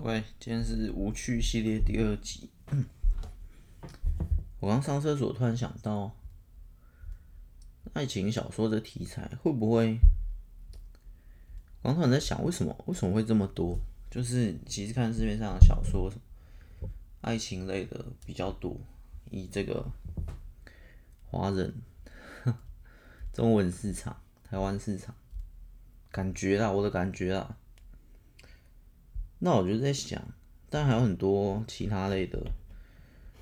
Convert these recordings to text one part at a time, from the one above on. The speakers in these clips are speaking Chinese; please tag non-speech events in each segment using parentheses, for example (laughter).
OK，今天是无趣系列第二集。我刚上厕所，突然想到，爱情小说的题材会不会？我刚突然在想，为什么为什么会这么多？就是其实看市面上的小说，爱情类的比较多。以这个华人 (laughs) 中文市场、台湾市场，感觉啦，我的感觉啦。那我就在想，但还有很多其他类的，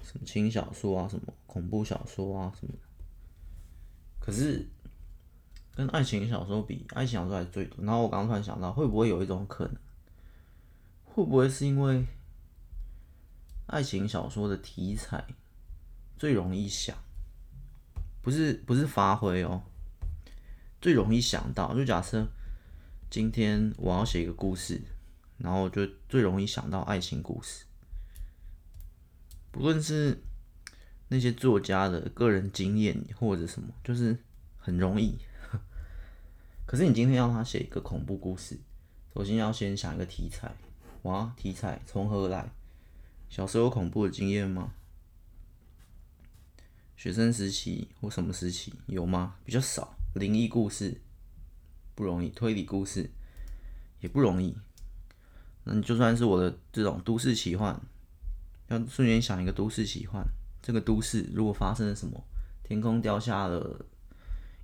什么轻小说啊，什么恐怖小说啊，什么。可是跟爱情小说比，爱情小说还最多。然后我刚刚突然想到，会不会有一种可能，会不会是因为爱情小说的题材最容易想，不是不是发挥哦，最容易想到。就假设今天我要写一个故事。然后就最容易想到爱情故事，不论是那些作家的个人经验或者什么，就是很容易。(laughs) 可是你今天要他写一个恐怖故事，首先要先想一个题材。哇，题材从何来？小时候有恐怖的经验吗？学生时期或什么时期有吗？比较少。灵异故事不容易，推理故事也不容易。那你就算是我的这种都市奇幻，要瞬间想一个都市奇幻，这个都市如果发生了什么，天空掉下了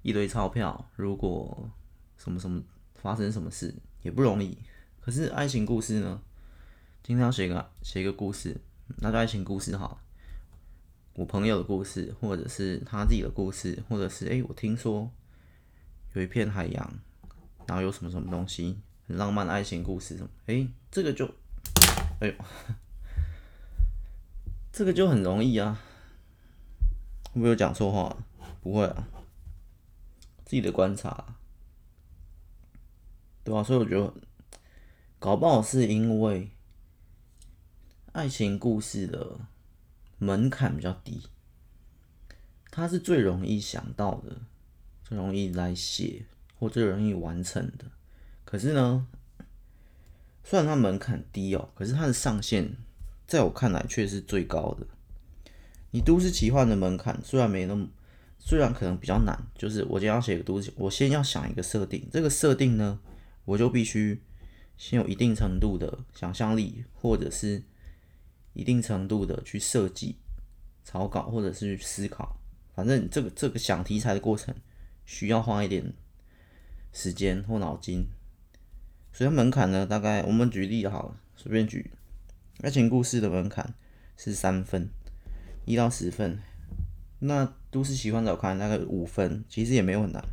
一堆钞票，如果什么什么发生什么事也不容易。可是爱情故事呢？今天要写个写一个故事，那就爱情故事好。我朋友的故事，或者是他自己的故事，或者是哎、我听说有一片海洋，然后有什么什么东西。很浪漫的爱情故事什么？哎、这个就，哎呦，这个就很容易啊！会不会有讲错话？不会啊，自己的观察，对啊，所以我觉得，搞不好是因为爱情故事的门槛比较低，它是最容易想到的，最容易来写，或最容易完成的。可是呢，虽然它门槛低哦，可是它的上限在我看来却是最高的。你都市奇幻的门槛虽然没那么，虽然可能比较难，就是我今天要写个都市，我先要想一个设定，这个设定呢，我就必须先有一定程度的想象力，或者是一定程度的去设计草稿，或者是去思考。反正这个这个想题材的过程需要花一点时间或脑筋。所以门槛呢，大概我们举例好了，随便举，爱情故事的门槛是三分，一到十分。那都市奇幻的我看大概五分，其实也没有很难。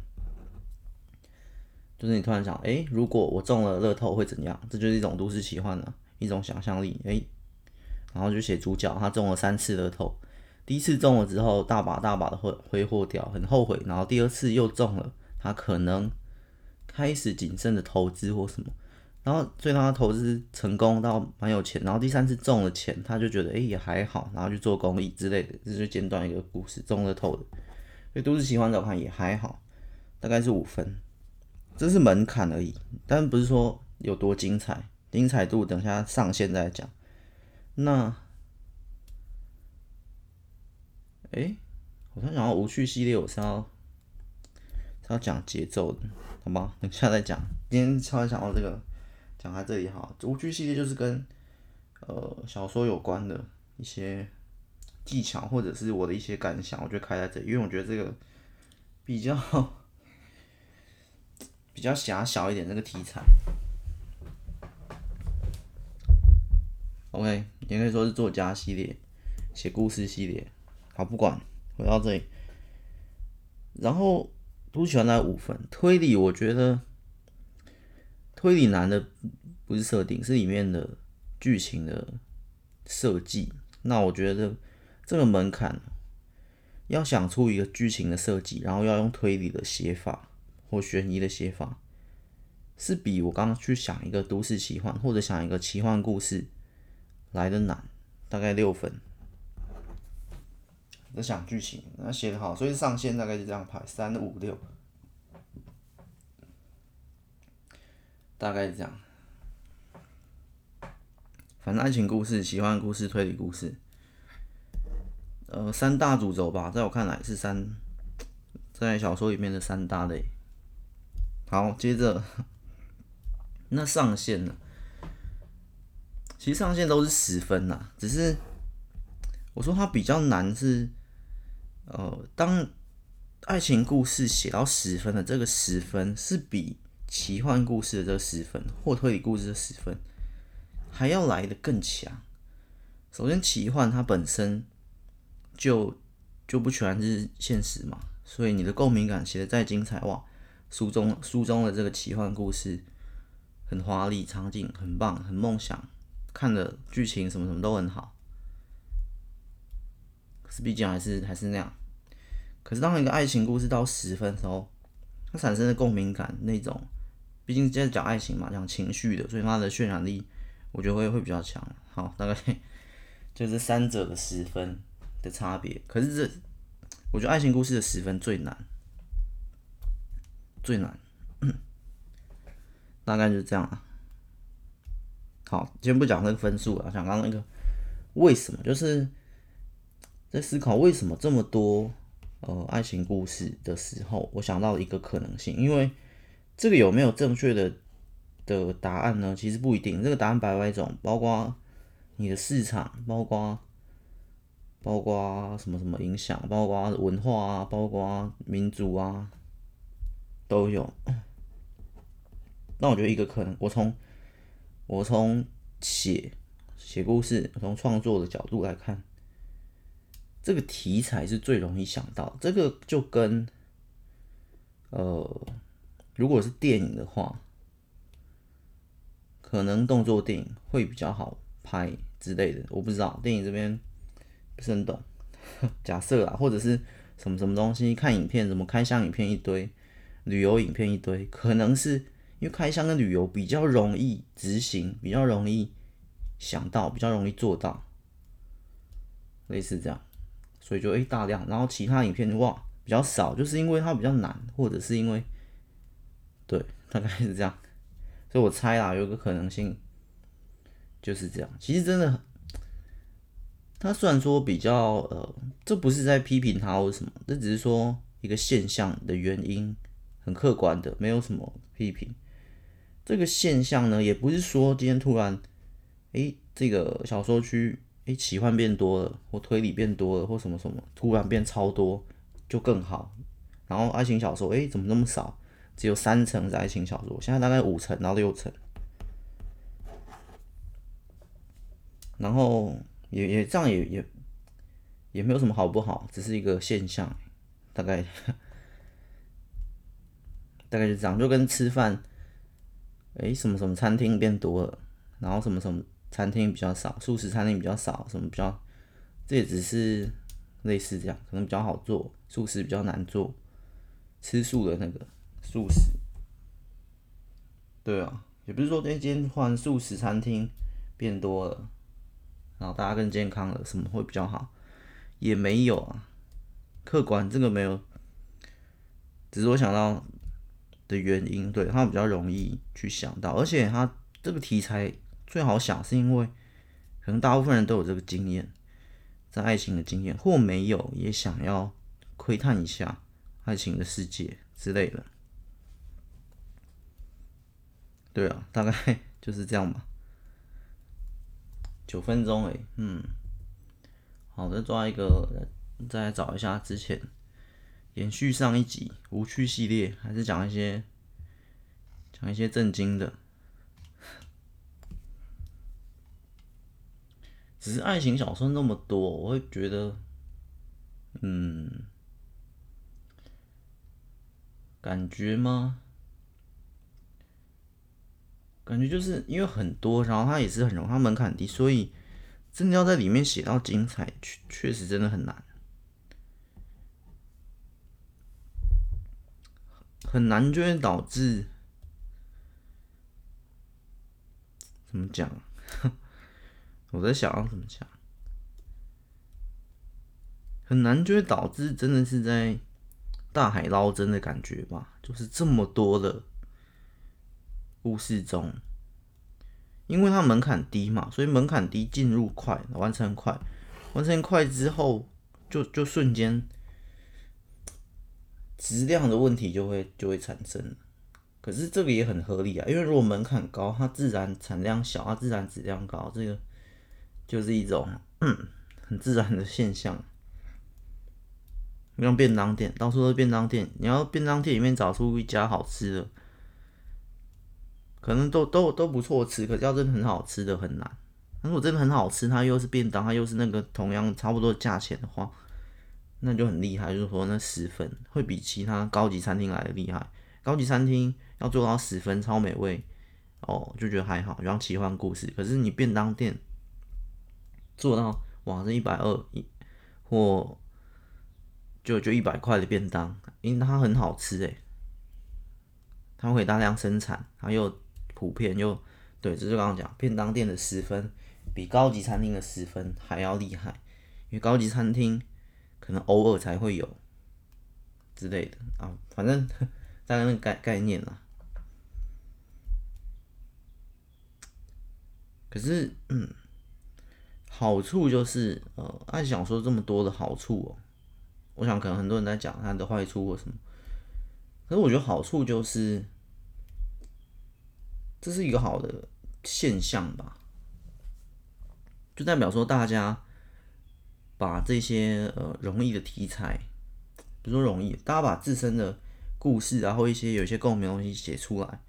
就是你突然想，哎、如果我中了乐透会怎样？这就是一种都市奇幻了，一种想象力。哎、然后就写主角他中了三次乐透，第一次中了之后大把大把的挥挥霍掉，很后悔。然后第二次又中了，他可能。开始谨慎的投资或什么，然后最后他投资成功到蛮有钱，然后第三次中了钱，他就觉得哎、也还好，然后去做公益之类的，这就简短一个故事，中了透的，所以都市奇幻的话也还好，大概是五分，这是门槛而已，但不是说有多精彩，精彩度等下上线再讲。那，哎、欸，我突然想到无趣系列，我是要要讲节奏的。好吗，等下再讲。今天突然想到这个，讲在这里哈。无趣系列就是跟呃小说有关的一些技巧，或者是我的一些感想，我就开在这里，因为我觉得这个比较 (laughs) 比较狭小一点，这个题材。OK，也可以说是作家系列，写故事系列。好，不管，回到这里，然后。都喜欢那五分推理，我觉得推理难的不是设定，是里面的剧情的设计。那我觉得这个门槛，要想出一个剧情的设计，然后要用推理的写法或悬疑的写法，是比我刚刚去想一个都市奇幻或者想一个奇幻故事来的难，大概六分。想剧情，那写得好，所以上线大概是这样排，三五六，大概是这样。反正爱情故事、奇幻故事、推理故事，呃，三大主轴吧，在我看来是三，在小说里面的三大类。好，接着那上限呢？其实上限都是十分呐，只是我说它比较难是，呃，当爱情故事写到十分的这个十分，是比奇幻故事的这个十分或推理故事的十分还要来得更强。首先，奇幻它本身就就不全是现实嘛，所以你的共鸣感写的再精彩哇，书中书中的这个奇幻故事很华丽，场景很棒，很梦想。看的剧情什么什么都很好，可是毕竟还是还是那样。可是当一个爱情故事到十分时候，它产生的共鸣感那种，毕竟现在讲爱情嘛，讲情绪的，所以它的渲染力我觉得会会比较强。好，大概就是三者的十分的差别。可是这，我觉得爱情故事的十分最难，最难，大概就是这样了。好，先不讲那个分数了，讲刚刚那个为什么，就是在思考为什么这么多呃爱情故事的时候，我想到了一个可能性，因为这个有没有正确的的答案呢？其实不一定，这个答案百百种，包括你的市场，包括包括什么什么影响，包括文化啊，包括民族啊，都有。那我觉得一个可能，我从我从写写故事，从创作的角度来看，这个题材是最容易想到。这个就跟呃，如果是电影的话，可能动作电影会比较好拍之类的。我不知道电影这边不是很懂，假设啊，或者是什么什么东西，看影片，什么开箱影片一堆，旅游影片一堆，可能是。因为开箱跟旅游比较容易执行，比较容易想到，比较容易做到，类似这样，所以就诶、欸、大量，然后其他影片哇比较少，就是因为它比较难，或者是因为对，大概是这样，所以我猜啦，有个可能性就是这样。其实真的，他虽然说比较呃，这不是在批评他或者什么，这只是说一个现象的原因，很客观的，没有什么批评。这个现象呢，也不是说今天突然，诶，这个小说区，诶，奇幻变多了，或推理变多了，或什么什么，突然变超多就更好。然后爱情小说，诶，怎么那么少？只有三层是爱情小说，现在大概五成到六层。然后也也这样也也也没有什么好不好，只是一个现象，大概大概就这样，就跟吃饭。诶，什么什么餐厅变多了，然后什么什么餐厅比较少，素食餐厅比较少，什么比较，这也只是类似这样，可能比较好做，素食比较难做，吃素的那个素食，对啊，也不是说今天换素食餐厅变多了，然后大家更健康了，什么会比较好，也没有啊，客观这个没有，只是我想到。的原因，对，他比较容易去想到，而且他这个题材最好想，是因为可能大部分人都有这个经验，在爱情的经验，或没有也想要窥探一下爱情的世界之类的。对啊，大概就是这样吧。九分钟诶，嗯，好，再抓一个，再来找一下之前。延续上一集无趣系列，还是讲一些讲一些正经的。只是爱情小说那么多，我会觉得，嗯，感觉吗？感觉就是因为很多，然后它也是很容易，它门槛低，所以真的要在里面写到精彩，确确实真的很难。很难就会导致怎么讲？我在想要怎么讲？很难就会导致真的是在大海捞针的感觉吧？就是这么多的故事中，因为它门槛低嘛，所以门槛低，进入快，完成快，完成快之后就就瞬间质量的问题就会就会产生。可是这个也很合理啊，因为如果门槛高，它自然产量小，它自然质量高，这个就是一种很自然的现象。像便当店，到处都是便当店，你要便当店里面找出一家好吃的，可能都都都不错吃，可是要真的很好吃的很难。如果真的很好吃，它又是便当，它又是那个同样差不多价钱的话，那就很厉害。就是说那十分会比其他高级餐厅来的厉害。高级餐厅要做到十分超美味，哦，就觉得还好，就像奇幻故事。可是你便当店做到哇，这一百二一或。就就一百块的便当，因为它很好吃诶，它会大量生产，它又普遍又对，这就刚刚讲便当店的十分比高级餐厅的十分还要厉害，因为高级餐厅可能偶尔才会有之类的啊，反正大概那个概概念啦。可是嗯，好处就是呃，按想说这么多的好处哦。我想可能很多人在讲它的坏处或什么，可是我觉得好处就是这是一个好的现象吧，就代表说大家把这些呃容易的题材，比如说容易，大家把自身的故事，然后一些有一些共鸣的东西写出来，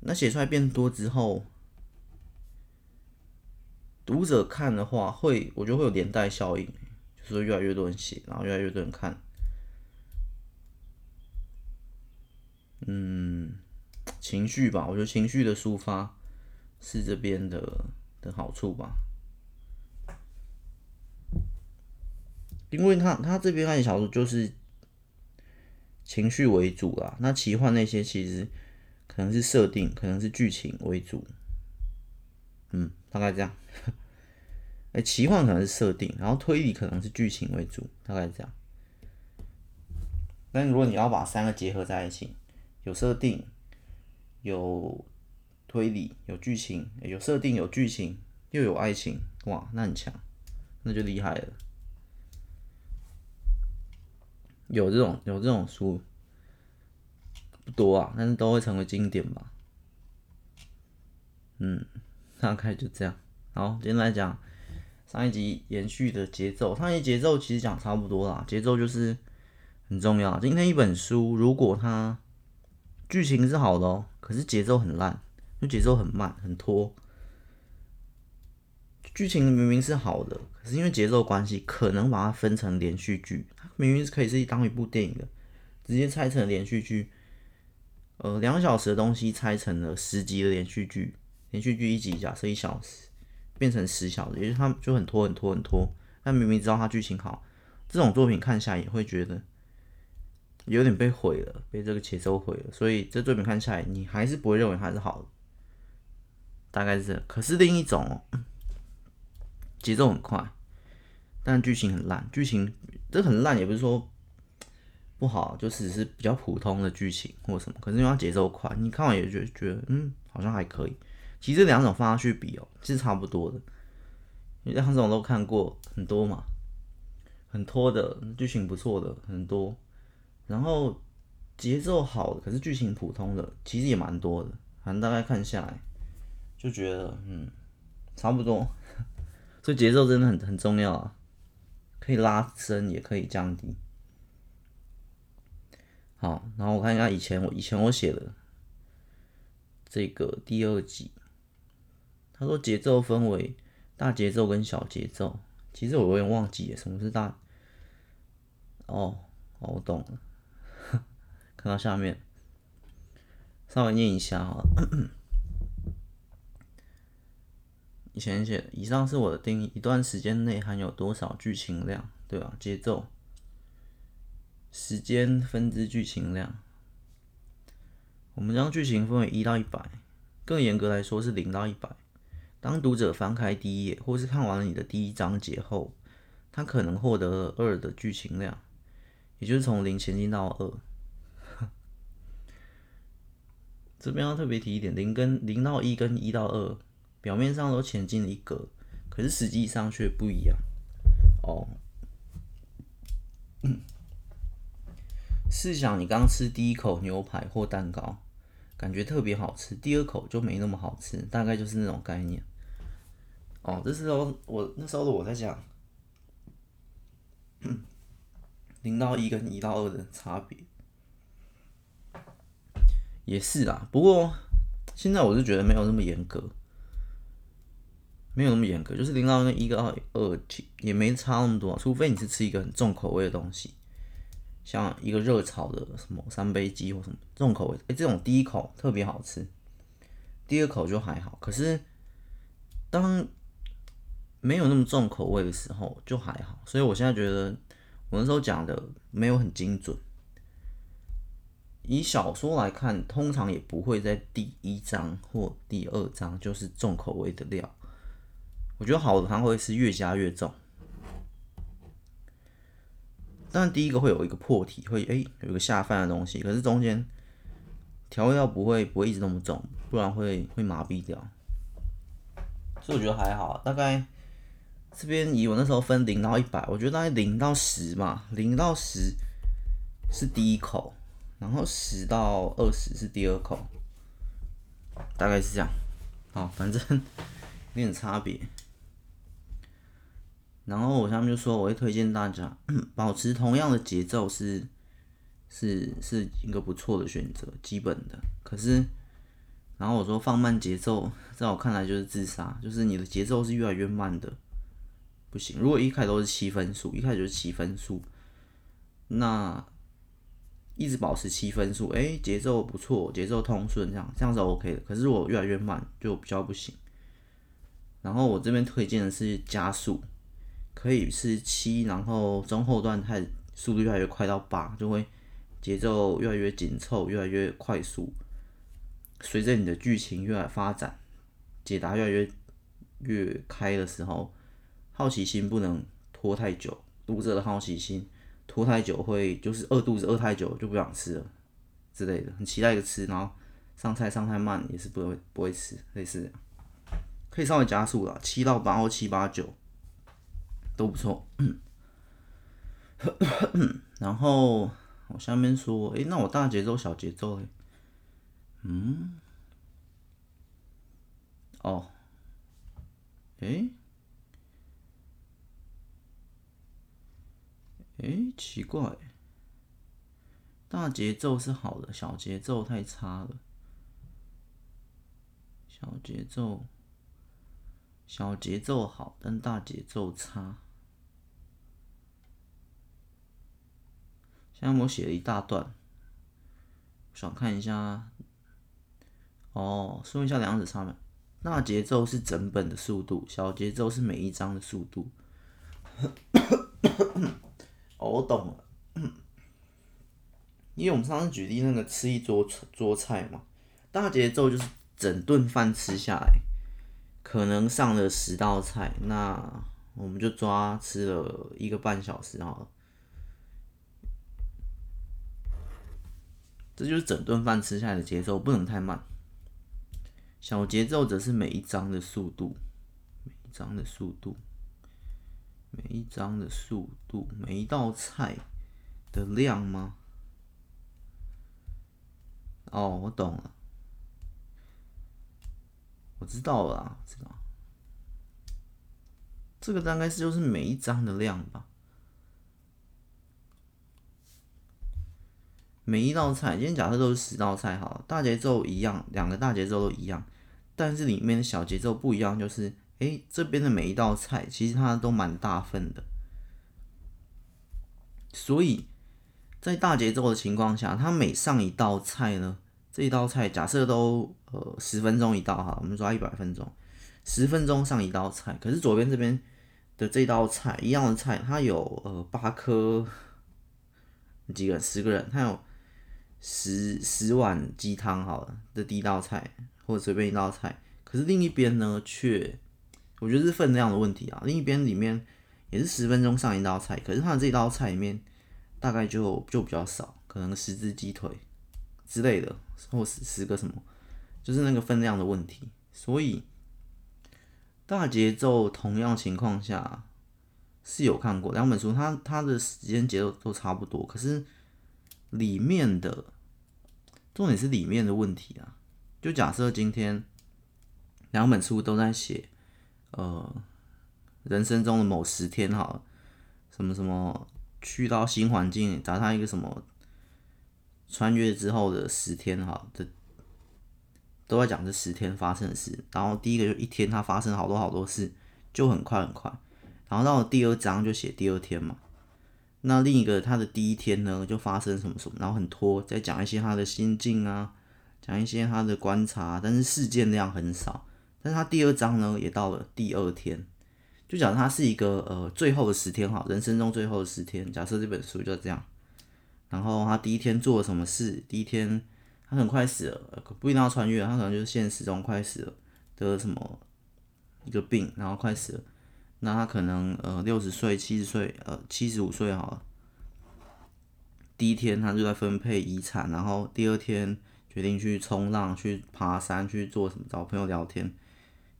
那写出来变多之后，读者看的话会，我觉得会有连带效应。就是越来越多人写，然后越来越多人看。嗯，情绪吧，我觉得情绪的抒发是这边的的好处吧。因为他他这边爱情小说就是情绪为主啦，那奇幻那些其实可能是设定，可能是剧情为主。嗯，大概这样。(laughs) 哎、奇幻可能是设定，然后推理可能是剧情为主，大概是这样。但如果你要把三个结合在一起，有设定、有推理、有剧情，有设定、有剧情，又有爱情，哇，那很强，那就厉害了。有这种有这种书不多啊，但是都会成为经典吧。嗯，大概就这样。好，今天来讲。上一集延续的节奏，上一节奏其实讲差不多啦，节奏就是很重要。今天一本书，如果它剧情是好的哦，可是节奏很烂，就节奏很慢，很拖。剧情明明是好的，可是因为节奏关系，可能把它分成连续剧，它明明是可以是当一部电影的，直接拆成连续剧。呃，两小时的东西拆成了十集的连续剧，连续剧一集假设一小时。变成十小的，也就是他就很拖很拖很拖。但明明知道他剧情好，这种作品看下来也会觉得有点被毁了，被这个节奏毁了。所以这作品看下来，你还是不会认为它是好的，大概是这。可是另一种节奏很快，但剧情很烂。剧情这很烂，也不是说不好，就只是比较普通的剧情或什么。可是因为它节奏快，你看完也觉得觉得嗯，好像还可以。其实这两种放下去比哦，其实差不多的。因为两种都看过很多嘛，很拖的剧情不错的很多，然后节奏好的可是剧情普通的其实也蛮多的。反正大概看下来就觉得嗯，差不多。(laughs) 所以节奏真的很很重要啊，可以拉伸也可以降低。好，然后我看一下以前我以前我写的这个第二集。他说节奏分为大节奏跟小节奏，其实我有点忘记了什么是大。哦，哦，我懂了。(laughs) 看到下面，稍微念一下哈。(coughs) 以前写，以上是我的定义：一段时间内含有多少剧情量，对吧？节奏，时间分之剧情量。我们将剧情分为一到一百，更严格来说是零到一百。当读者翻开第一页，或是看完了你的第一章节后，他可能获得了二的剧情量，也就是从零前进到二。这边要特别提一点，零跟零到一跟一到二表面上都前进了一格，可是实际上却不一样哦。嗯试想你刚吃第一口牛排或蛋糕，感觉特别好吃，第二口就没那么好吃，大概就是那种概念。哦，这时候我那时候我在讲零到一跟一到二的差别，也是啦。不过现在我是觉得没有那么严格，没有那么严格，就是零到一跟二二也没差那么多，除非你是吃一个很重口味的东西，像一个热炒的什么三杯鸡或什么重口味，哎，这种第一口特别好吃，第二口就还好。可是当没有那么重口味的时候就还好，所以我现在觉得我那时候讲的没有很精准。以小说来看，通常也不会在第一章或第二章就是重口味的料。我觉得好的它会是越加越重。但第一个会有一个破题，会哎有一个下饭的东西，可是中间调味料不会不会一直那么重，不然会会麻痹掉。所以我觉得还好，大概。这边以我那时候分零到一百，我觉得大概零到十嘛，零到十是第一口，然后十到二十是第二口，大概是这样。好，反正有点差别。然后我下面就说，我会推荐大家保持同样的节奏是是是一个不错的选择，基本的。可是，然后我说放慢节奏，在我看来就是自杀，就是你的节奏是越来越慢的。不行，如果一开始都是七分数，一开始就是七分数，那一直保持七分数，哎、节奏不错，节奏通顺，这样这样是 OK 的。可是我越来越慢，就比较不行。然后我这边推荐的是加速，可以是七，然后中后段开始速度越来越快到八，就会节奏越来越紧凑，越来越快速。随着你的剧情越来发展，解答越来越越开的时候。好奇心不能拖太久，读者的好奇心拖太久会就是饿肚子，饿太久就不想吃了之类的。很期待一个吃，然后上菜上太慢也是不会不会吃，类似，可以稍微加速了，七到八或七八九都不错。(coughs) 然后我下面说，诶，那我大节奏小节奏诶，嗯，哦，诶。诶，奇怪，大节奏是好的，小节奏太差了。小节奏，小节奏好，但大节奏差。现在我写了一大段，想看一下。哦，说一下两者差别。大节奏是整本的速度，小节奏是每一章的速度。哦，我懂了，(clears throat) 因为我们上次举例那个吃一桌桌菜嘛，大节奏就是整顿饭吃下来，可能上了十道菜，那我们就抓吃了一个半小时好了，这就是整顿饭吃下来的节奏，不能太慢。小节奏则是每一章的速度，每一章的速度。每一张的速度，每一道菜的量吗？哦，我懂了，我知道了，知道。这个大概是就是每一张的量吧。每一道菜，今天假设都是十道菜，好，大节奏一样，两个大节奏都一样，但是里面的小节奏不一样，就是。诶，这边的每一道菜其实它都蛮大份的，所以在大节奏的情况下，它每上一道菜呢，这一道菜假设都呃十分钟一道哈，我们抓一百分钟，十分钟上一道菜，可是左边这边的这道菜一样的菜，它有呃八颗几个人十个人，它有十十碗鸡汤好了的第一道菜，或者随便一道菜，可是另一边呢却。我觉得是分量的问题啊。另一边里面也是十分钟上一道菜，可是他的这道菜里面大概就就比较少，可能十只鸡腿之类的，或十十个什么，就是那个分量的问题。所以大节奏同样情况下是有看过两本书，它它的时间节奏都差不多，可是里面的重点是里面的问题啊。就假设今天两本书都在写，呃，人生中的某十天好，什么什么去到新环境，找他一个什么穿越之后的十天哈这。都在讲这十天发生的事，然后第一个就一天，它发生好多好多事，就很快很快。然后到了第二章就写第二天嘛。那另一个他的第一天呢，就发生什么什么，然后很拖，再讲一些他的心境啊，讲一些他的观察，但是事件量很少。但是他第二章呢，也到了第二天，就讲他是一个呃最后的十天哈，人生中最后的十天。假设这本书就这样，然后他第一天做了什么事，第一天。他很快死了，不一定要穿越，他可能就是现实中快死了，得了什么一个病，然后快死了。那他可能呃六十岁、七十岁、呃七十五岁好了。第一天他就在分配遗产，然后第二天决定去冲浪、去爬山、去做什么，找朋友聊天。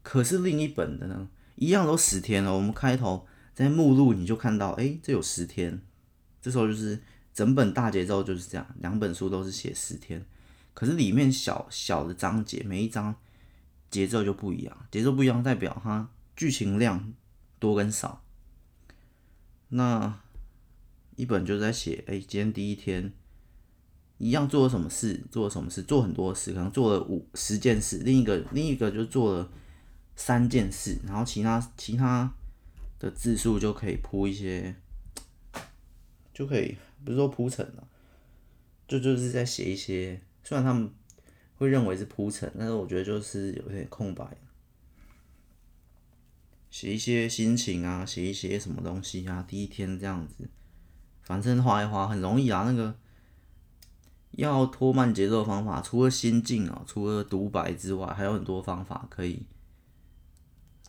可是另一本的呢，一样都十天了。我们开头在目录你就看到，哎，这有十天。这时候就是整本大节奏就是这样，两本书都是写十天。可是里面小小的章节，每一章节奏就不一样，节奏不一样代表它剧情量多跟少。那一本就在写，哎，今天第一天一样做了什么事，做了什么事，做很多事，可能做了五十件事。另一个另一个就做了三件事，然后其他其他的字数就可以铺一些，就可以不是说铺陈了，就就是在写一些。虽然他们会认为是铺陈，但是我觉得就是有点空白，写一些心情啊，写一些什么东西啊，第一天这样子，反正画一画很容易啊。那个要拖慢节奏的方法，除了心境啊，除了独白之外，还有很多方法可以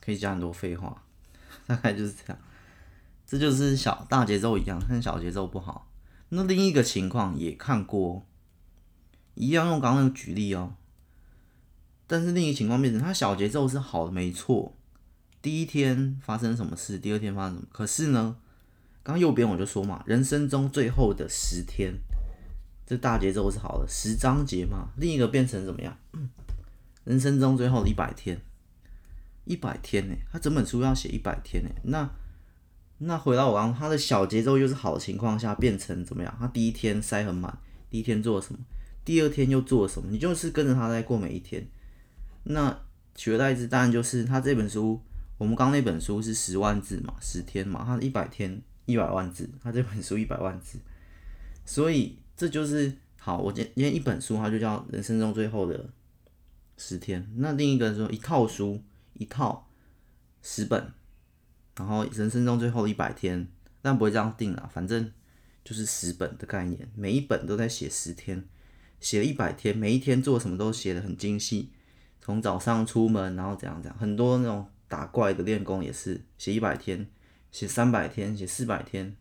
可以加很多废话，大概就是这样。这就是小大节奏一样，但小节奏不好。那另一个情况也看过。一样用刚刚那个举例哦，但是另一个情况变成，它小节奏是好的，没错。第一天发生什么事，第二天发生什么，可是呢，刚右边我就说嘛，人生中最后的十天，这大节奏是好的，十章节嘛。另一个变成怎么样？(clears throat) 人生中最后的一百天，一百天呢？他整本书要写一百天呢？那那回到我刚刚，他的小节奏又是好情况下，变成怎么样？他第一天塞很满，第一天做了什么？第二天又做了什么？你就是跟着他在过每一天。那取而代之，当然就是他这本书。我们刚刚那本书是十万字嘛，十天嘛，他一百天一百万字，他这本书一百万字。所以这就是好。我今今天一本书，它就叫人生中最后的十天。那另一个说一套书，一套十本，然后人生中最后一百天，但不会这样定了，反正就是十本的概念，每一本都在写十天。写了一百天，每一天做什么都写得很精细，从早上出门，然后怎样怎样，很多那种打怪的练功也是写一百天，写三百天，写四百天，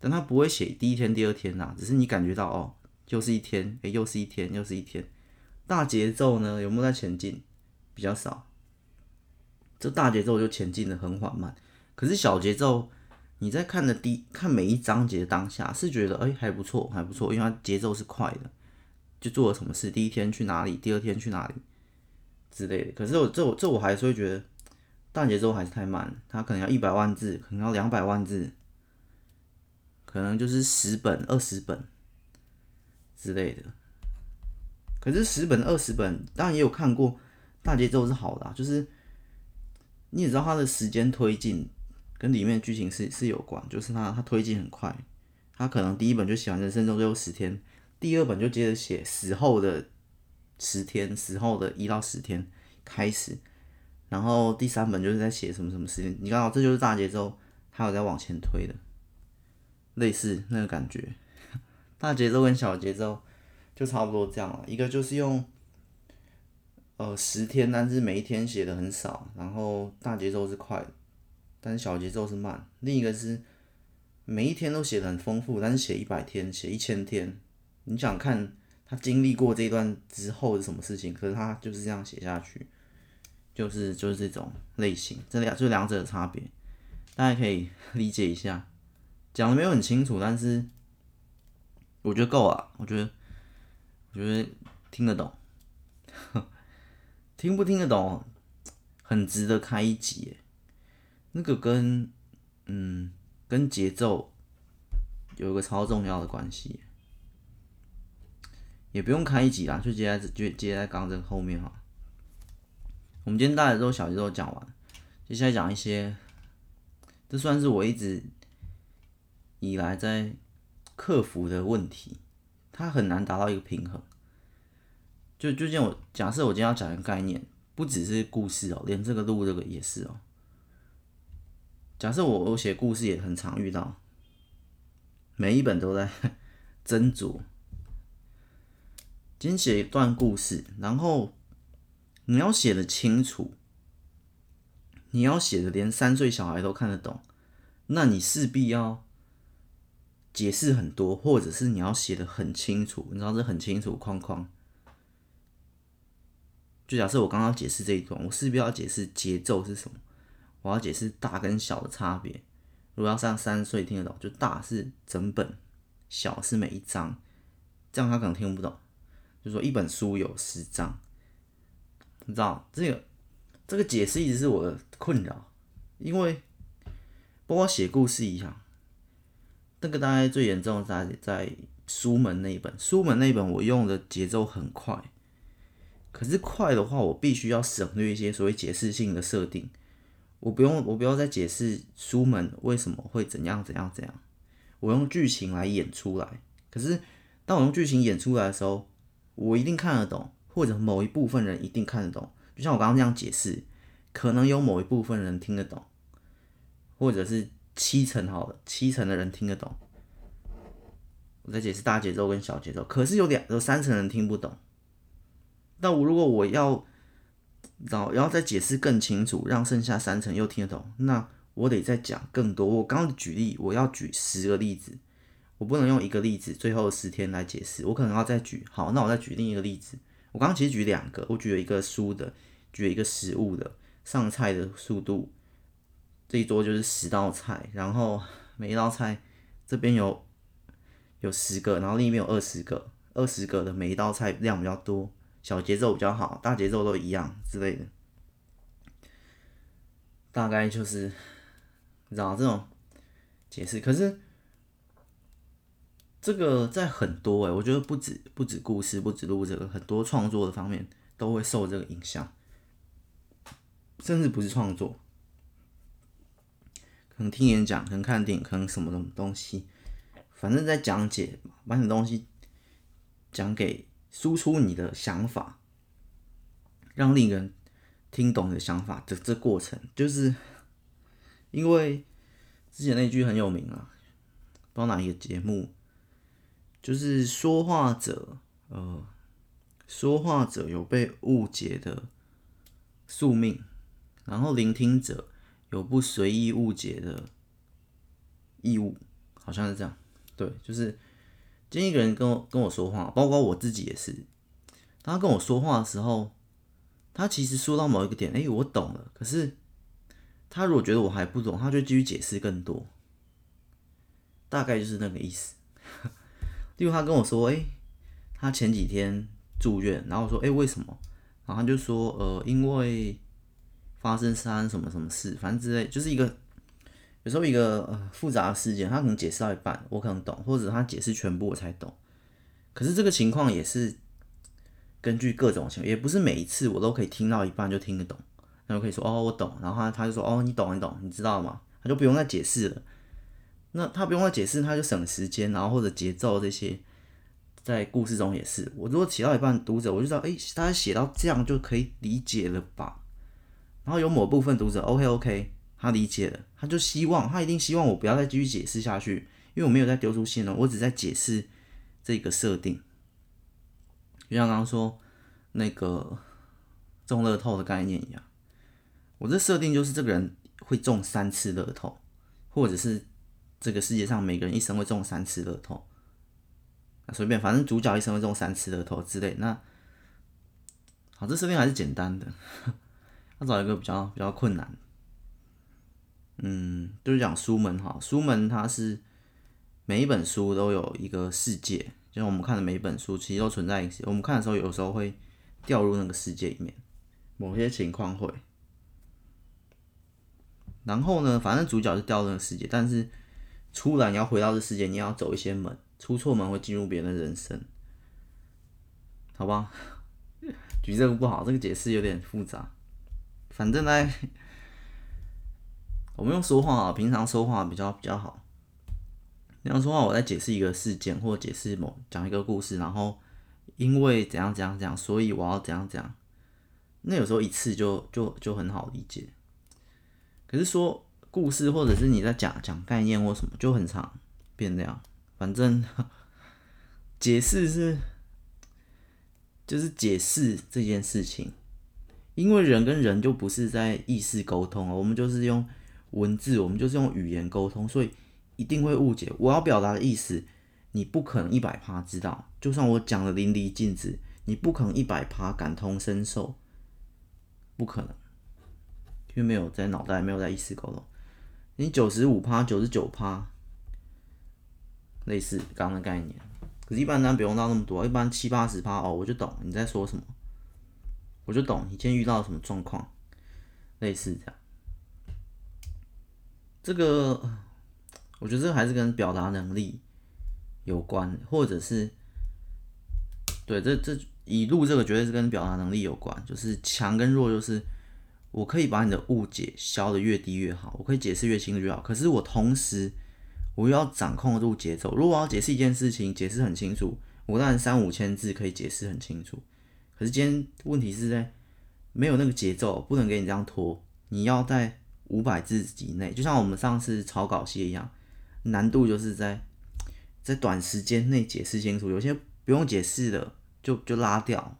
但他不会写第一天、第二天呐、只是你感觉到哦，又是一天，诶、又是一天，又是一天，大节奏呢有没有在前进？比较少，这大节奏就前进的很缓慢，可是小节奏你在看的第看每一章节当下是觉得哎、还不错，还不错，因为它节奏是快的。就做了什么事？第一天去哪里？第二天去哪里？之类的。可是我这我这我还是会觉得大节奏还是太慢，它可能要一百万字，可能要两百万字，可能就是十本、二十本之类的。可是十本、二十本，当然也有看过大节奏是好的啊，就是你也知道它的时间推进跟里面剧情是是有关，就是它它推进很快，它可能第一本就写完人生中最后十天。第二本就接着写死后的十天，死后的一到十天开始，然后第三本就是在写什么什么时间。你看，这就是大节奏，还有在往前推的，类似那个感觉。大节奏跟小节奏就差不多这样了。一个就是用呃十天，但是每一天写的很少，然后大节奏是快，但是小节奏是慢。另一个是每一天都写的很丰富，但是写一百天，写一千天。你想看他经历过这一段之后是什么事情？可是他就是这样写下去，就是就是这种类型，这两就两者的差别，大家可以 (laughs) 理解一下。讲的没有很清楚，但是我觉得够了。我觉得我觉得听得懂，听不听得懂，很值得开一集。那个跟嗯跟节奏有一个超重要的关系，也不用开一集啦，就接在就接在刚这个后面哈。我们今天大节奏、小节奏讲完，接下来讲一些，这算是我一直以来在克服的问题，它很难达到一个平衡。就就像我假设我今天要讲一个概念，不只是故事哦，连这个录这个也是哦。假设我我写故事也很常遇到，每一本都在 (laughs) 斟酌。今天写一段故事，然后。你要写的清楚，你要写的连三岁小孩都看得懂，那你势必要解释很多，或者是你要写的很清楚，你知道这很清楚框框。就假设我刚刚解释这一段，我势必要解释节奏是什么，我要解释大跟小的差别。如果要上三岁听得懂，就大是整本，小是每一章，这样他可能听不懂。就说一本书有十章。你知道这个这个解释一直是我的困扰，因为包括写故事一样，那个大概最严重的在在书门那一本，书门那一本我用的节奏很快，可是快的话我必须要省略一些所谓解释性的设定，我不用我不要再解释书门为什么会怎样怎样怎样，我用剧情来演出来，可是当我用剧情演出来的时候，我一定看得懂。或者某一部分人一定看得懂，就像我刚刚这样解释，可能有某一部分人听得懂，或者是七成好了，七成的人听得懂。我在解释大节奏跟小节奏，可是有两有三成人听不懂。那我如果我要然后，然后再解释更清楚，让剩下三层又听得懂，那我得再讲更多。我刚刚举例，我要举十个例子，我不能用一个例子最后十天来解释，我可能要再举。好，那我再举另一个例子。我刚刚其实举两个，我举了一个书的，举了一个食物的，上菜的速度，这一桌就是十道菜，然后 (laughs) 每一道菜这边有有十个，然后另一边有二十个，二十个的每一道菜量比较多，小节奏比较好，大节奏都一样之类的，大概就是你知道这种解释，可是。这个在很多诶，我觉得不止不止故事，不止录这个，很多创作的方面都会受这个影响，甚至不是创作，可能听演讲，可能看电影，可能什么东东西，反正在讲解，把你的东西讲给输出你的想法，让另一个人听懂的想法的这过程，就是因为之前那句很有名啊，不知道哪一个节目。就是说话者，呃，说话者有被误解的宿命，然后聆听者有不随意误解的义务，好像是这样。对，就是今天一个人跟我跟我说话，包括我自己也是，他跟我说话的时候，他其实说到某一个点，哎，我懂了。可是他如果觉得我还不懂，他就继续解释更多，大概就是那个意思。(laughs) 例如他跟我说，哎，他前几天住院，然后我说，哎，为什么？然后他就说，呃，因为发生三什么什么事，反正之类，就是一个有时候一个呃复杂的事件，他可能解释到一半，我可能懂，或者他解释全部我才懂。可是这个情况也是根据各种情况，也不是每一次我都可以听到一半就听得懂，那就可以说，哦，我懂。然后他他就说，哦，你懂，你懂，你知道吗？他就不用再解释了。那他不用再解释，他就省时间，然后或者节奏这些，在故事中也是。我如果写到一半，读者我就知道，哎，大家写到这样就可以理解了吧？然后有某部分读者，OK OK，他理解了，他就希望，他一定希望我不要再继续解释下去，因为我没有再丢出新的，我只在解释这个设定。就像刚刚说那个中乐透的概念一样，我这设定就是这个人会中三次乐透，或者是。这个世界上每个人一生会中三次乐透，随便，反正主角一生会中三次乐透之类。那好，这设定还是简单的。(laughs) 他找一个比较比较困难。嗯，就是讲书门哈，书门它是每一本书都有一个世界，就像我们看的每一本书，其实都存在一些。我们看的时候，有时候会掉入那个世界里面，某些情况会。然后呢，反正主角是掉入那个世界，但是出来你要回到这世界，你要走一些门，出错门会进入别人的人生，好吧？举这个不好，这个解释有点复杂。反正呢。我们用说话啊，平常说话比较比较好。平常说话，我在解释一个事件或解释某讲一个故事，然后因为怎样怎样怎样，所以我要怎样怎样。那有时候一次就就就很好理解。可是说故事或者是你在讲讲概念或什么，就很常变这样。反正 (laughs) 解释是就是解释这件事情，因为人跟人就不是在意识沟通，我们就是用。文字，我们就是用语言沟通，所以一定会误解。我要表达的意思，你不可能一百趴知道。就算我讲的淋漓尽致，你不可能一百趴感同身受，不可能，因为没有在脑袋，没有在意识沟通。你九十五趴、九十九趴，类似刚刚的概念。可是，一般人不用到那么多，一般七八十趴哦，我就懂你在说什么，我就懂你今天遇到什么状况，类似这样。这个，我觉得这个还是跟表达能力有关，或者是，对，这这以录这个绝对是跟表达能力有关，就是强跟弱，就是我可以把你的误解消得越低越好，我可以解释越清楚越好。可是我同时我又要掌控住节奏，如果我要解释一件事情，解释很清楚，我当然三五千字可以解释很清楚。可是今天问题是在没有那个节奏，不能给你这样拖，你要在。五百字以内，就像我们上次草稿写一样，难度就是在在短时间内解释清楚，有些不用解释的就就拉掉，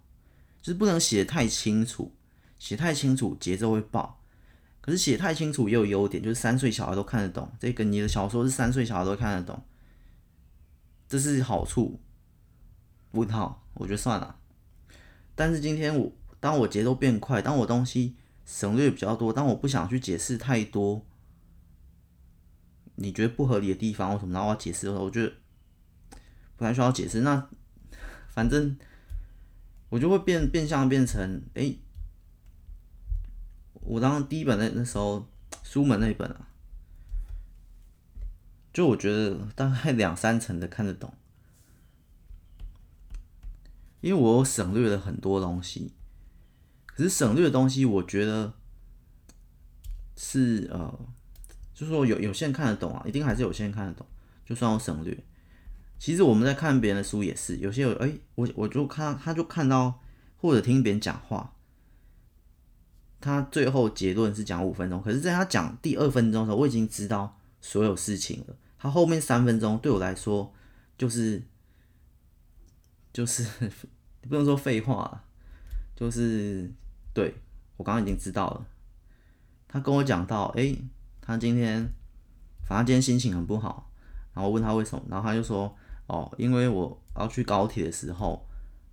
就是不能写太清楚，写太清楚节奏会爆。可是写太清楚也有优点，就是三岁小孩都看得懂，这个你的小说是三岁小孩都看得懂，这是好处。问号，我觉得算了。但是今天我当我节奏变快，当我东西。省略比较多，但我不想去解释太多。你觉得不合理的地方，或什么？然后我要解释的时候，我觉得不太需要解释。那 (laughs) 反正我就会变变相变成，哎、我当第一本那那时候书门那本啊，就我觉得大概两三成的看得懂，因为我省略了很多东西。可是省略的东西，我觉得是呃，就是说有有些人看得懂啊，一定还是有些人看得懂。就算我省略，其实我们在看别人的书也是，有些有哎、我我就看他就看到或者听别人讲话，他最后结论是讲五分钟，可是在他讲第二分钟的时候，我已经知道所有事情了。他后面三分钟对我来说就是就是不能说废话，就是。(laughs) 对，我刚刚已经知道了。他跟我讲到，诶，他今天反正今天心情很不好，然后问他为什么，然后他就说，哦，因为我要去高铁的时候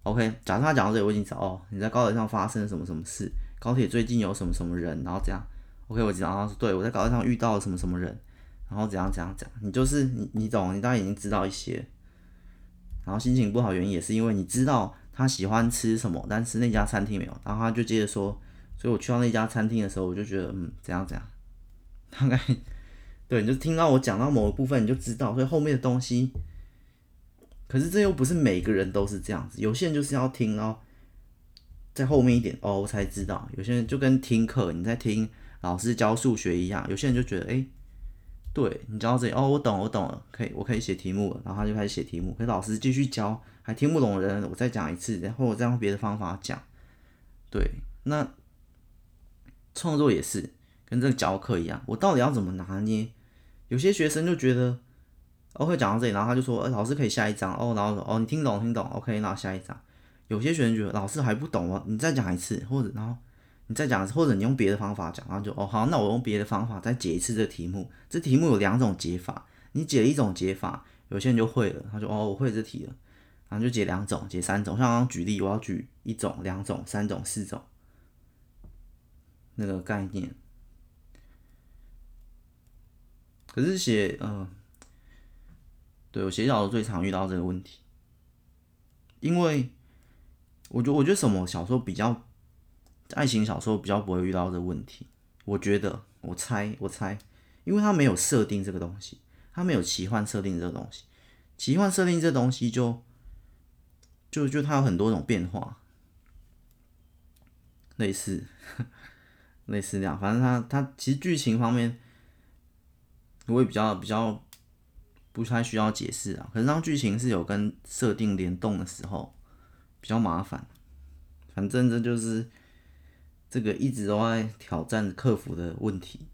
，OK，假设他讲到这里，我已经知道，哦，你在高铁上发生了什么什么事，高铁最近有什么什么人，然后这样，OK，我知道，他说，对，我在高铁上遇到了什么什么人，然后怎样怎样讲，你就是你你懂，你大概已经知道一些，然后心情不好原因也是因为你知道。他喜欢吃什么，但是那家餐厅没有，然后他就接着说，所以我去到那家餐厅的时候，我就觉得，嗯，怎样怎样，(laughs) 大概，对，你就听到我讲到某一部分，你就知道，所以后面的东西，可是这又不是每个人都是这样子，有些人就是要听哦，在后面一点哦，我才知道，有些人就跟听课，你在听老师教数学一样，有些人就觉得，哎。对，你教到这里哦，我懂，我懂了，可以，我可以写题目了。然后他就开始写题目，可是老师继续教，还听不懂的人，我再讲一次，然后我再用别的方法讲。对，那创作也是跟这个教课一样，我到底要怎么拿捏？有些学生就觉得，OK，讲到这里，然后他就说，呃，老师可以下一章哦，然后，哦，你听懂，听懂，OK，然后下一章。有些学生觉得老师还不懂哦，你再讲一次，或者然后。你再讲，或者你用别的方法讲，然后就哦好，那我用别的方法再解一次这题目。这题目有两种解法，你解一种解法，有些人就会了，他就哦我会这题了，然后就解两种，解三种。像刚刚举例，我要举一种、两种、三种、四种。那个概念。可是写，嗯、对，我写小说最常遇到这个问题，因为我觉得，我觉得什么小说比较，爱情小说比较不会遇到这个问题。我觉得，我猜，我猜，因为它没有设定这个东西，它没有奇幻设定这个东西，奇幻设定这东西就，就就它有很多种变化，类似，类似那样，反正它它其实剧情方面。我也比较比较不太需要解释啊，可是当剧情是有跟设定联动的时候，比较麻烦。反正这就是这个一直都在挑战克服的问题。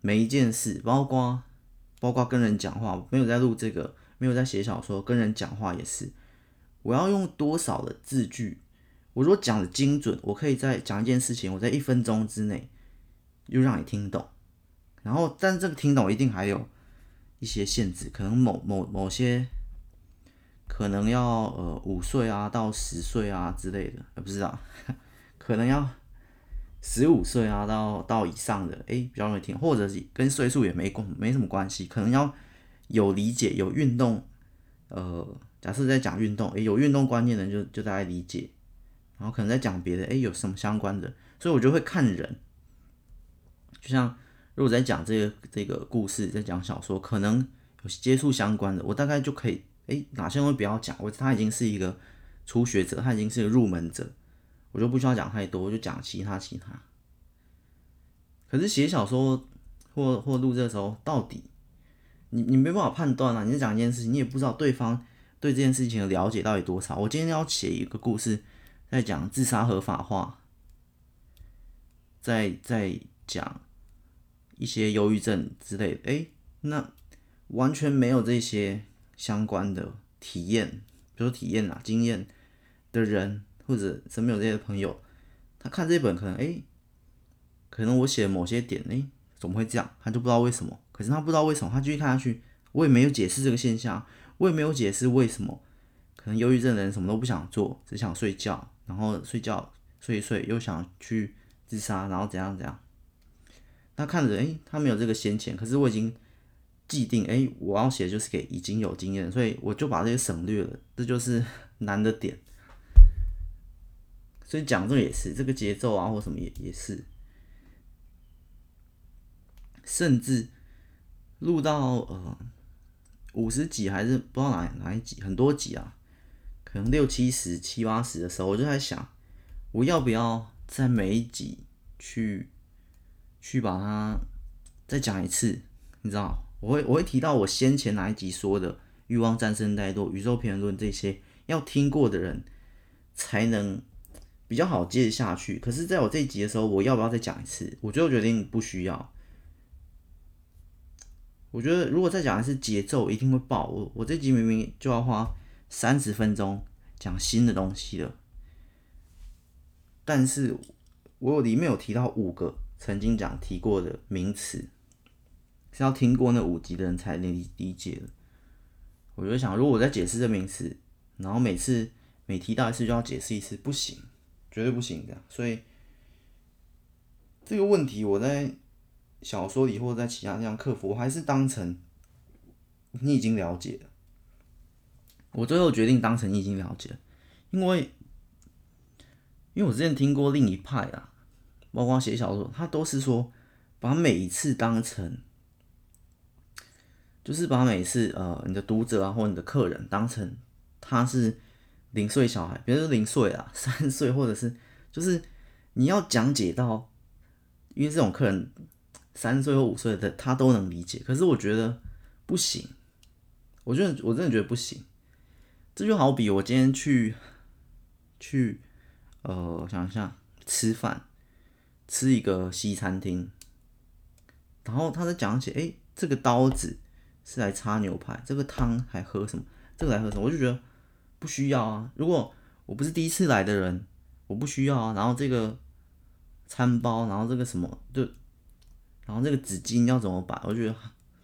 每一件事，包括包括跟人讲话，没有在录这个，没有在写小说，跟人讲话也是。我要用多少的字句？我如果讲的精准，我可以在讲一件事情，我在一分钟之内又让你听懂。然后，但这个听懂一定还有一些限制，可能某某某些可能要呃五岁啊到十岁啊之类的，不知道，(laughs) 可能要十五岁啊到到以上的，哎比较容易听，或者是跟岁数也没关没什么关系，可能要有理解有运动，呃假设在讲运动，哎有运动观念的就就大概理解，然后可能在讲别的，哎有什么相关的，所以我就会看人，就像。如果在讲这个这个故事，在讲小说，可能有接触相关的，我大概就可以，诶，哪些东西不要讲？我他已经是一个初学者，他已经是个入门者，我就不需要讲太多，我就讲其他其他。可是写小说或或录这个时候，到底你你没办法判断啊！你在讲一件事情，你也不知道对方对这件事情的了解到底多少。我今天要写一个故事，在讲自杀合法化，在在讲。一些忧郁症之类的，诶，那完全没有这些相关的体验，比如说体验啊、经验的人，或者身边有这些朋友，他看这本可能，诶，可能我写的某些点，诶，怎么会这样？他就不知道为什么。可是他不知道为什么，他继续看下去，我也没有解释这个现象，我也没有解释为什么，可能忧郁症的人什么都不想做，只想睡觉，然后睡觉睡一睡又想去自杀，然后怎样怎样。他看着，诶、他没有这个先前，可是我已经既定，诶、我要写就是给已经有经验，所以我就把这些省略了，这就是难的点。所以讲这个也是，这个节奏啊或什么也也是，甚至录到呃五十几还是不知道哪哪一集，很多集啊，可能六七十、七八十的时候，我就在想，我要不要在每一集去。去把它再讲一次，你知道，我会我会提到我先前哪一集说的欲望战胜怠惰、宇宙平衡论这些，要听过的人才能比较好接下去。可是，在我这一集的时候，我要不要再讲一次？我最后决定不需要。我觉得如果再讲一次，节奏一定会爆。我我这集明明就要花三十分钟讲新的东西了，但是我有里面有提到五个。曾经讲提过的名词是要听过那五集的人才能理理解的。我就想，如果我在解释这名词，然后每次每提到一次就要解释一次，不行，绝对不行的。所以这个问题我在小说里或者在其他地方克服，我还是当成你已经了解了。我最后决定当成你已经了解，因为因为我之前听过另一派啊。包括写小说，他都是说把每一次当成，就是把每次呃你的读者啊或你的客人当成他是零岁小孩，比如说零岁啊、三岁，或者是就是你要讲解到，因为这种客人三岁或五岁的他都能理解，可是我觉得不行，我觉得我真的觉得不行，这就好比我今天去去呃想一下吃饭。吃一个西餐厅，然后他在讲起，哎，这个刀子是来插牛排，这个汤还喝什么？这个来喝什么？我就觉得不需要啊。如果我不是第一次来的人，我不需要啊。然后这个餐包，然后这个什么，就然后这个纸巾要怎么摆？我觉得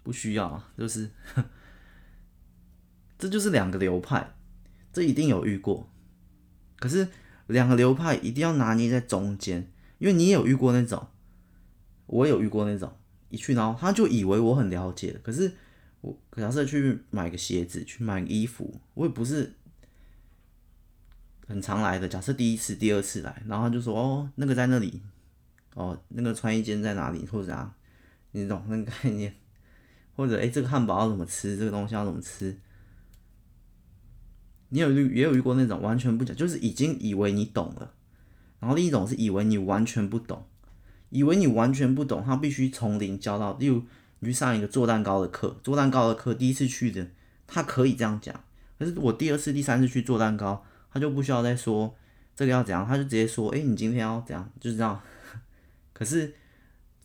不需要啊。就是，这就是两个流派，这一定有遇过。可是两个流派一定要拿捏在中间。因为你也有遇过那种，我也有遇过那种，一去然后他就以为我很了解，可是我假设去买个鞋子，去买衣服，我也不是很常来的。假设第一次、第二次来，然后他就说：“哦，那个在那里，哦，那个穿衣间在哪里？”或者啊，你懂那个概念？(laughs) 或者哎、这个汉堡要怎么吃？这个东西要怎么吃？你有遇也有遇过那种完全不讲，就是已经以为你懂了。然后另一种是以为你完全不懂，以为你完全不懂，他必须从零教到。例如你去上一个做蛋糕的课，做蛋糕的课第一次去的，他可以这样讲。可是我第二次、第三次去做蛋糕，他就不需要再说这个要怎样，他就直接说：“哎，你今天要怎样？”就是这样。可是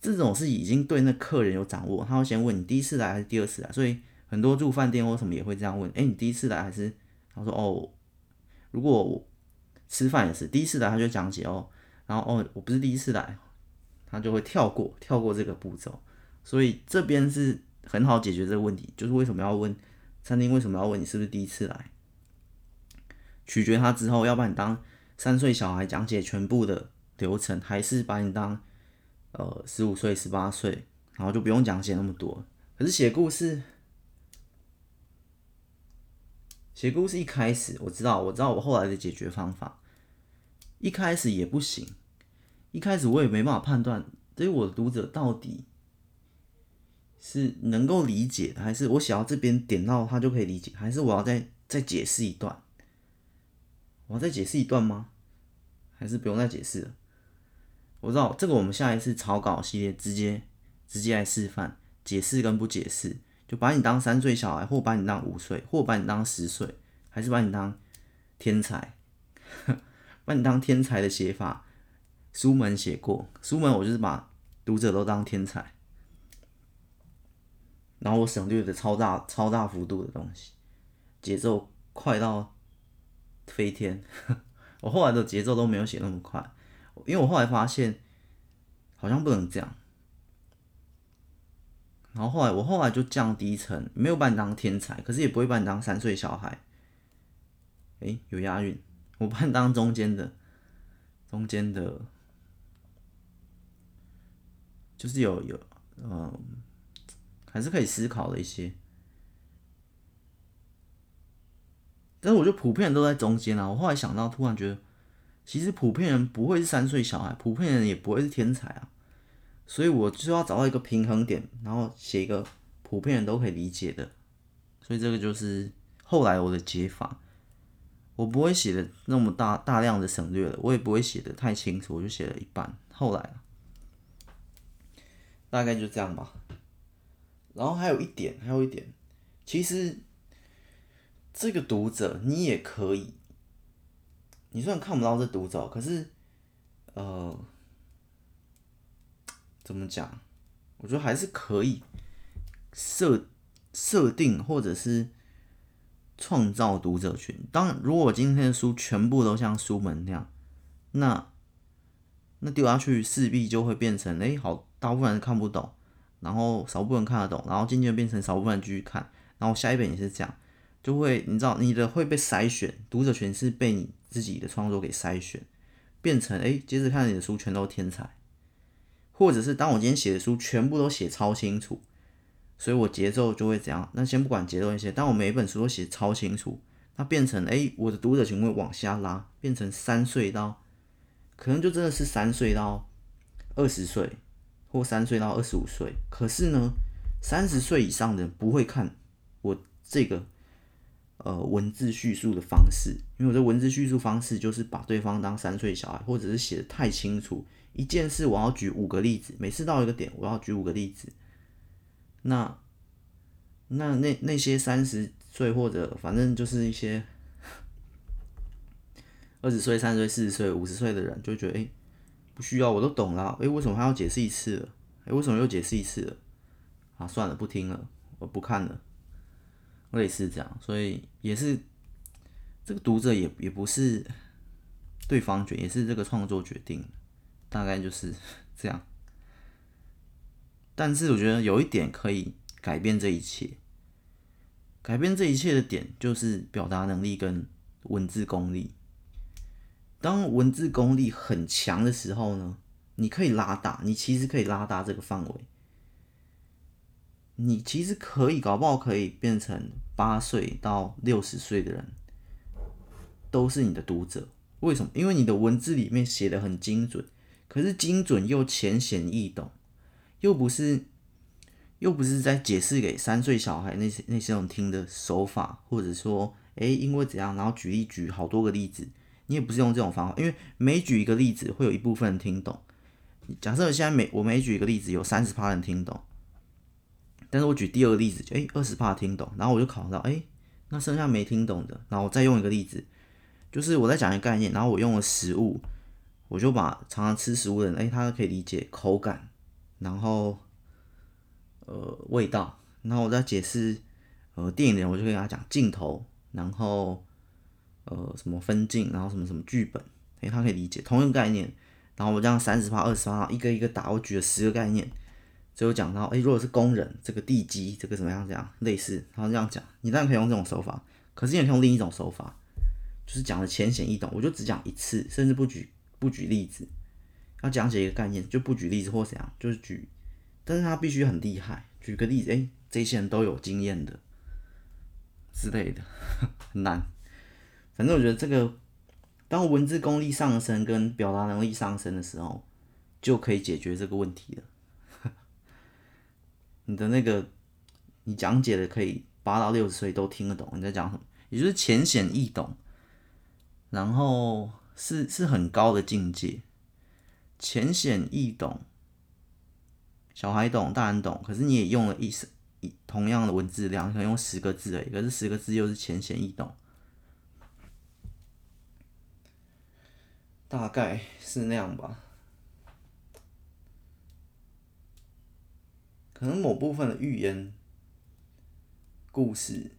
这种是已经对那客人有掌握，他会先问你第一次来还是第二次来。所以很多住饭店或什么也会这样问：“哎，你第一次来还是？”他说：“哦，如果我。”吃饭也是第一次来，他就讲解哦，然后哦，我不是第一次来，他就会跳过跳过这个步骤，所以这边是很好解决这个问题，就是为什么要问餐厅为什么要问你是不是第一次来，取决他之后要把你当三岁小孩讲解全部的流程，还是把你当呃十五岁十八岁，然后就不用讲解那么多。可是写故事。写故事一开始我知道，我知道我后来的解决方法，一开始也不行，一开始我也没办法判断，对于我的读者到底是能够理解，还是我写到这边点到他就可以理解，还是我要再再解释一段？我要再解释一段吗？还是不用再解释了？我知道这个，我们下一次草稿系列直接直接来示范解释跟不解释。就把你当三岁小孩，或把你当五岁，或把你当十岁，还是把你当天才？(laughs) 把你当天才的写法，书门写过，书门我就是把读者都当天才，然后我省略的超大超大幅度的东西，节奏快到飞天。(laughs) 我后来的节奏都没有写那么快，因为我后来发现好像不能这样。然后后来，我后来就降低层没有把你当天才，可是也不会把你当三岁小孩。诶，有押韵，我把你当中间的，中间的，就是有有，嗯，还是可以思考的一些。但是我觉得普遍都在中间啊。我后来想到，突然觉得，其实普遍人不会是三岁小孩，普遍人也不会是天才啊。所以我就要找到一个平衡点，然后写一个普遍人都可以理解的。所以这个就是后来我的解法。我不会写的那么大大量的省略了，我也不会写的太清楚，我就写了一半。后来大概就这样吧。然后还有一点，还有一点，其实这个读者你也可以，你虽然看不到这读者，可是呃。怎么讲？我觉得还是可以设设定或者是创造读者群。当如果今天的书全部都像书门那样，那那丢下去势必就会变成哎，好，大部分人看不懂，然后少部分人看得懂，然后渐渐变成少部分人继续看，然后下一本也是这样，就会你知道你的会被筛选，读者群是被你自己的创作给筛选，变成哎，接着看你的书全都天才。或者是当我今天写的书全部都写超清楚，所以我节奏就会怎样？那先不管节奏那些，当我每一本书都写超清楚，那变成诶、欸，我的读者群会往下拉，变成三岁到，可能就真的是三岁到二十岁，或三岁到二十五岁。可是呢，三十岁以上的人不会看我这个呃文字叙述的方式，因为我这文字叙述方式就是把对方当三岁小孩，或者是写的太清楚。一件事我要举五个例子，每次到一个点我要举五个例子。那那那那些三十岁或者反正就是一些 (laughs) 二十岁、三十岁、四十岁、五十岁的人，就觉得哎、不需要，我都懂了。哎、为什么还要解释一次了？哎、为什么又解释一次了？啊，算了，不听了，我不看了。类似这样，所以也是这个读者也也不是对方决，也是这个创作决定。大概就是这样，但是我觉得有一点可以改变这一切，改变这一切的点就是表达能力跟文字功力。当文字功力很强的时候呢，你可以拉大，你其实可以拉大这个范围。你其实可以，搞不好可以变成八岁到六十岁的人，都是你的读者。为什么？因为你的文字里面写的很精准，可是精准又浅显易懂，又不是又不是在解释给三岁小孩那些那些人听的手法，或者说，哎，因为怎样，然后举例举好多个例子，你也不是用这种方法，因为每举一个例子，会有一部分人听懂。假设现在每我每举一个例子，有三十趴人听懂。但是我举第二个例子，诶，二十趴听懂，然后我就考虑到，诶，那剩下没听懂的，然后我再用一个例子，就是我在讲一个概念，然后我用了食物，我就把常常吃食物的人，诶，他可以理解口感，然后呃味道，然后我再解释呃电影的人，我就跟他讲镜头，然后呃什么分镜，然后什么什么剧本，诶，他可以理解同一个概念，然后我这样三十趴、二十趴，一个一个打，我举了十个概念。最后讲到，哎，如果是工人，这个地基，这个怎么样？怎样类似，然后这样讲，你当然可以用这种手法，可是也可用另一种手法，就是讲的浅显易懂。我就只讲一次，甚至不举不举例子，要讲解一个概念就不举例子或怎样，就是举，但是他必须很厉害，举个例子，哎，这些人都有经验的之类的，(laughs) 很难。反正我觉得这个，当文字功力上升跟表达能力上升的时候，就可以解决这个问题了。你的那个，你讲解的可以八到六十岁都听得懂你在讲什么，也就是浅显易懂，然后是是很高的境界，浅显易懂，小孩懂，大人懂，可是你也用了一一同样的文字量，可能用十个字而已，可是十个字又是浅显易懂，大概是那样吧。可能某部分的寓言故事，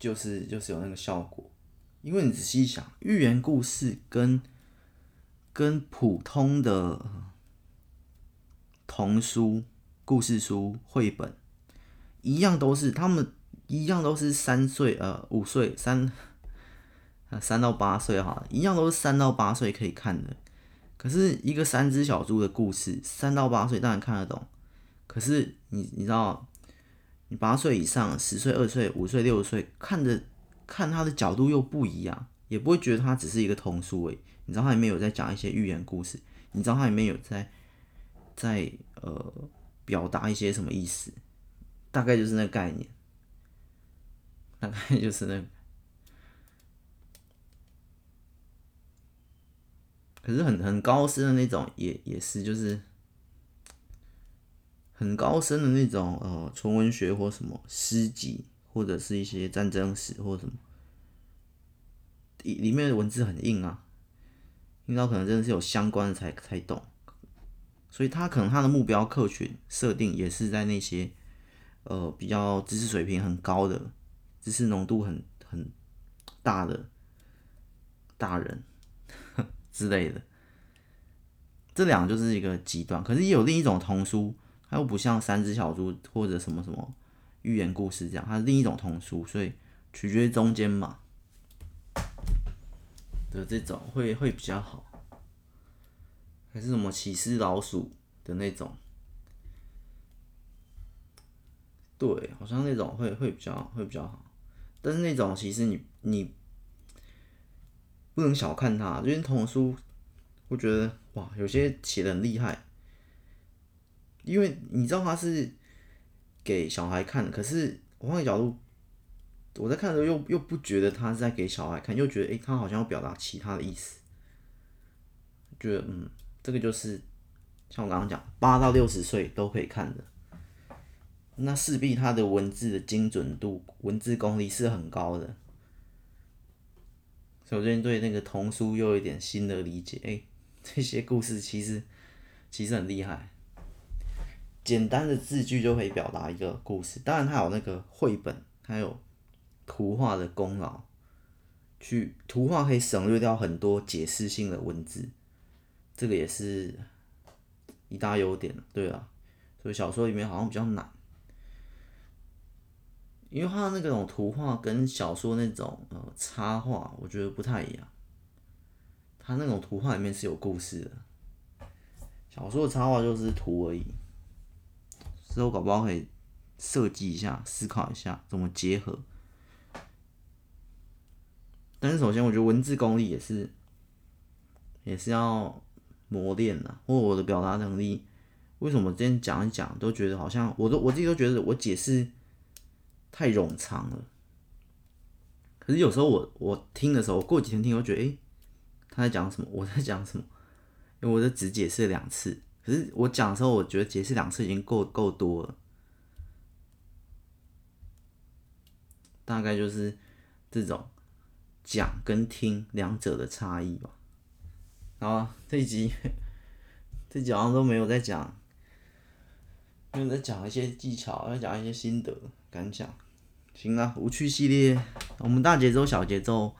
就是就是有那个效果，因为你仔细想，寓言故事跟跟普通的童书、故事书、绘本一样，都是他们一样都是三岁呃五岁三三到八岁哈，一样都是三到八岁可以看的。可是一个三只小猪的故事，三到八岁当然看得懂。可是你你知道，你八岁以上、十岁、二岁、五岁、六岁，看着看他的角度又不一样，也不会觉得他只是一个童书诶。你知道它里面有在讲一些寓言故事，你知道它里面有在在呃表达一些什么意思？大概就是那个概念，大概就是那个。可是很很高深的那种，也也是就是。很高深的那种呃纯文学或什么诗集，或者是一些战争史或什么，里里面的文字很硬啊，硬到可能真的是有相关的才才懂，所以他可能他的目标客群设定也是在那些呃比较知识水平很高的、知识浓度很很大的大人 (laughs) 之类的，这两个就是一个极端，可是也有另一种童书。它又不像三只小猪或者什么什么寓言故事这样，它是另一种童书，所以取决于中间嘛的这种会会比较好，还是什么起司老鼠的那种？对，好像那种会会比较会比较好，但是那种其实你你不能小看它，因为童书我觉得哇，有些写的很厉害。因为你知道他是给小孩看的，可是我换个角度，我在看的时候又又不觉得他是在给小孩看，又觉得诶，他好像要表达其他的意思，觉得嗯，这个就是像我刚刚讲，八到六十岁都可以看的，那势必他的文字的精准度、文字功力是很高的。所以我最近对那个童书又有一点新的理解，诶，这些故事其实其实很厉害。简单的字句就可以表达一个故事，当然它有那个绘本，还有图画的功劳，去图画可以省略掉很多解释性的文字，这个也是一大优点，对啊，所以小说里面好像比较难，因为它那种图画跟小说那种呃插画，我觉得不太一样，它那种图画里面是有故事的，小说的插画就是图而已，之后搞不好可以设计一下，思考一下怎么结合。但是首先，我觉得文字功力也是也是要磨练的，或我的表达能力。为什么今天讲一讲都觉得好像我都我自己都觉得我解释太冗长了？可是有时候我我听的时候，过几天听，我觉得诶、他在讲什么？我在讲什么？因为我就只解释两次，可是我讲的时候，我觉得解释两次已经够够多了。大概就是这种讲跟听两者的差异吧。好啊，这一集 (laughs) 这一集好像都没有在讲。就在讲一些技巧，在讲一些心得感想。行了，无趣系列，我们大节奏、小节奏，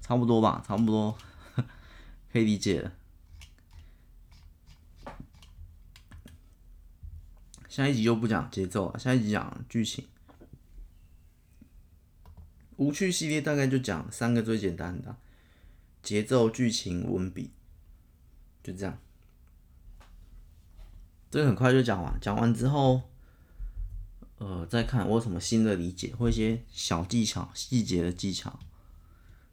差不多吧，差不多，(laughs) 可以理解了。下一集就不讲节奏了，下一集讲剧情。无趣系列大概就讲三个最简单的：节奏、剧情、文笔，就这样。这个很快就讲完，讲完之后，呃，再看我有什么新的理解或一些小技巧、细节的技巧。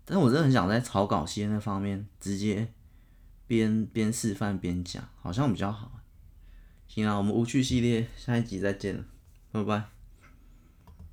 但是我真的很想在草稿系那方面直接边边示范边讲，好像比较好。行了，我们无趣系列下一集再见，拜拜。